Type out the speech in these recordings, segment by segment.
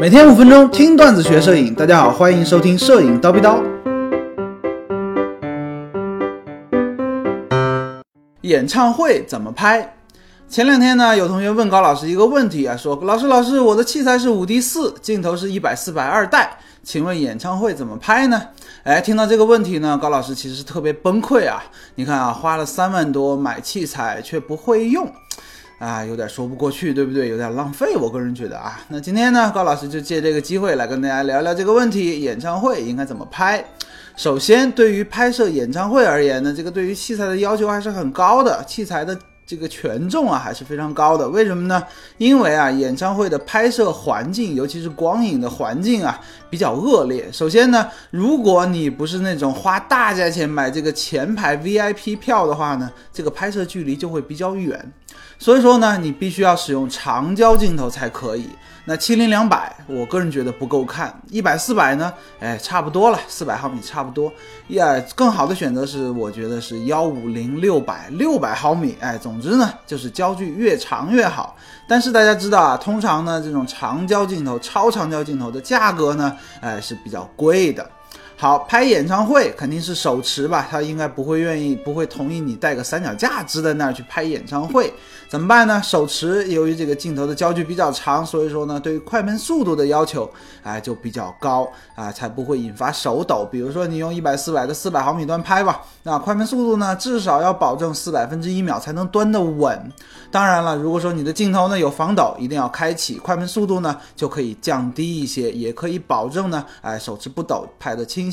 每天五分钟听段子学摄影，大家好，欢迎收听摄影叨逼叨。演唱会怎么拍？前两天呢，有同学问高老师一个问题啊，说老师老师，我的器材是五 D 四，镜头是一百四百二代，请问演唱会怎么拍呢？哎，听到这个问题呢，高老师其实特别崩溃啊！你看啊，花了三万多买器材却不会用。啊，有点说不过去，对不对？有点浪费，我个人觉得啊。那今天呢，高老师就借这个机会来跟大家聊聊这个问题：演唱会应该怎么拍？首先，对于拍摄演唱会而言呢，这个对于器材的要求还是很高的，器材的。这个权重啊还是非常高的，为什么呢？因为啊，演唱会的拍摄环境，尤其是光影的环境啊，比较恶劣。首先呢，如果你不是那种花大价钱买这个前排 VIP 票的话呢，这个拍摄距离就会比较远。所以说呢，你必须要使用长焦镜头才可以。那七零两百，我个人觉得不够看。一百四百呢，哎，差不多了，四百毫米差不多。呀，更好的选择是，我觉得是幺五零六百六百毫米。哎，总之呢，就是焦距越长越好。但是大家知道啊，通常呢，这种长焦镜头、超长焦镜头的价格呢，哎，是比较贵的。好，拍演唱会肯定是手持吧，他应该不会愿意，不会同意你带个三脚架支在那儿去拍演唱会，怎么办呢？手持，由于这个镜头的焦距比较长，所以说呢，对于快门速度的要求，哎，就比较高啊，才不会引发手抖。比如说你用一百四百的四百毫米端拍吧，那快门速度呢，至少要保证四百分之一秒才能端得稳。当然了，如果说你的镜头呢有防抖，一定要开启快门速度呢，就可以降低一些，也可以保证呢，哎，手持不抖，拍得清。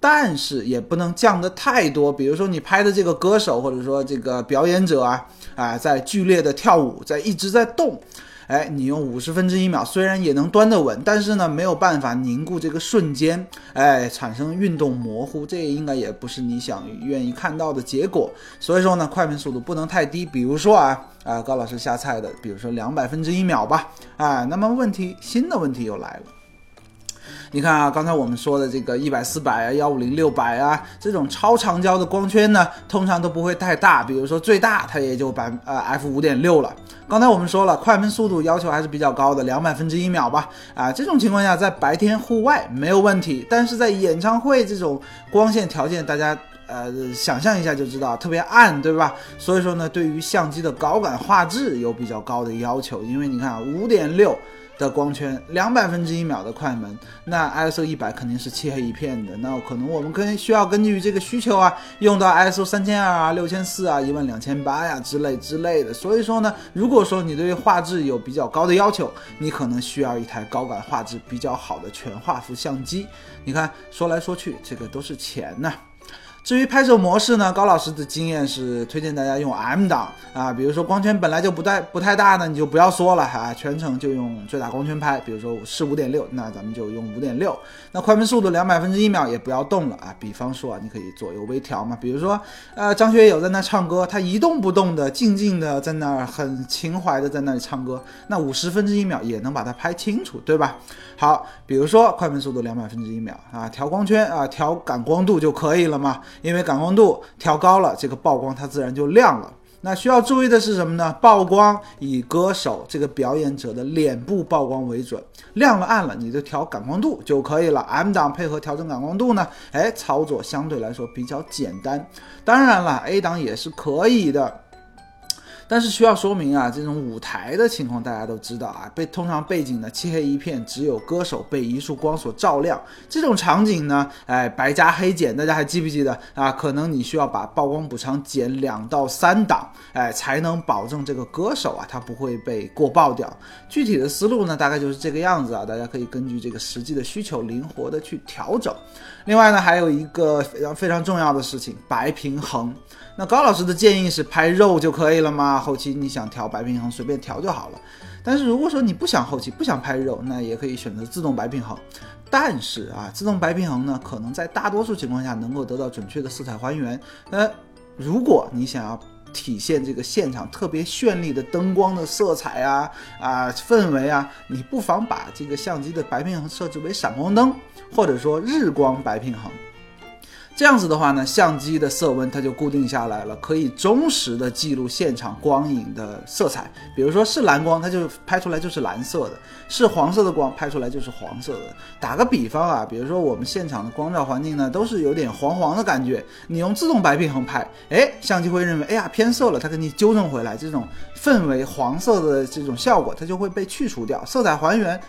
但是也不能降得太多，比如说你拍的这个歌手或者说这个表演者啊啊，在剧烈的跳舞，在一直在动，哎，你用五十分之一秒，虽然也能端得稳，但是呢没有办法凝固这个瞬间，哎，产生运动模糊，这应该也不是你想愿意看到的结果。所以说呢，快门速度不能太低，比如说啊啊，高老师瞎猜的，比如说两百分之一秒吧，啊，那么问题新的问题又来了。你看啊，刚才我们说的这个一百四百啊，幺五零六百啊，这种超长焦的光圈呢，通常都不会太大，比如说最大它也就百呃 f 五点六了。刚才我们说了，快门速度要求还是比较高的，两百分之一秒吧。啊，这种情况下在白天户外没有问题，但是在演唱会这种光线条件，大家呃想象一下就知道，特别暗，对吧？所以说呢，对于相机的高感画质有比较高的要求，因为你看，五点六。的光圈两百分之一秒的快门，那 ISO 一百肯定是漆黑一片的。那可能我们跟需要根据这个需求啊，用到 ISO 三千二啊、六千四啊、一万两千八呀之类之类的。所以说呢，如果说你对画质有比较高的要求，你可能需要一台高感画质比较好的全画幅相机。你看，说来说去，这个都是钱呐。至于拍摄模式呢，高老师的经验是推荐大家用 M 档啊，比如说光圈本来就不太不太大呢，你就不要说了哈，全程就用最大光圈拍，比如说是五点六，那咱们就用五点六。那快门速度两百分之一秒也不要动了啊，比方说啊，你可以左右微调嘛，比如说呃张学友在那唱歌，他一动不动的静静的在那儿很情怀的在那里唱歌，那五十分之一秒也能把它拍清楚，对吧？好，比如说快门速度两百分之一秒啊，调光圈啊，调感光度就可以了嘛。因为感光度调高了，这个曝光它自然就亮了。那需要注意的是什么呢？曝光以歌手这个表演者的脸部曝光为准，亮了暗了你就调感光度就可以了。M 档配合调整感光度呢，哎，操作相对来说比较简单。当然了，A 档也是可以的。但是需要说明啊，这种舞台的情况大家都知道啊，背通常背景呢漆黑一片，只有歌手被一束光所照亮。这种场景呢，哎，白加黑减，大家还记不记得啊？可能你需要把曝光补偿减两到三档，哎，才能保证这个歌手啊，他不会被过曝掉。具体的思路呢，大概就是这个样子啊，大家可以根据这个实际的需求灵活的去调整。另外呢，还有一个非常非常重要的事情，白平衡。那高老师的建议是拍肉就可以了吗？后期你想调白平衡，随便调就好了。但是如果说你不想后期，不想拍肉，那也可以选择自动白平衡。但是啊，自动白平衡呢，可能在大多数情况下能够得到准确的色彩还原。那如果你想要体现这个现场特别绚丽的灯光的色彩啊啊氛围啊，你不妨把这个相机的白平衡设置为闪光灯，或者说日光白平衡。这样子的话呢，相机的色温它就固定下来了，可以忠实的记录现场光影的色彩。比如说是蓝光，它就拍出来就是蓝色的；是黄色的光，拍出来就是黄色的。打个比方啊，比如说我们现场的光照环境呢，都是有点黄黄的感觉，你用自动白平衡拍，哎，相机会认为，哎呀偏色了，它给你纠正回来，这种氛围黄色的这种效果，它就会被去除掉，色彩还原。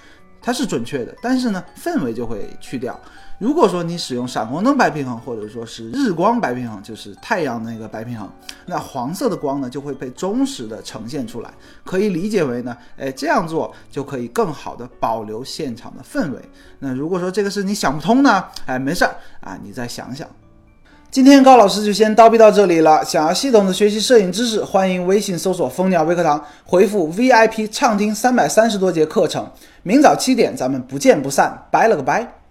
它是准确的，但是呢，氛围就会去掉。如果说你使用闪光灯白平衡，或者说是日光白平衡，就是太阳那个白平衡，那黄色的光呢就会被忠实的呈现出来。可以理解为呢，哎，这样做就可以更好的保留现场的氛围。那如果说这个是你想不通呢，哎，没事儿啊，你再想想。今天高老师就先叨逼到这里了。想要系统的学习摄影知识，欢迎微信搜索蜂鸟微课堂，回复 VIP 畅听三百三十多节课程。明早七点，咱们不见不散。拜了个拜。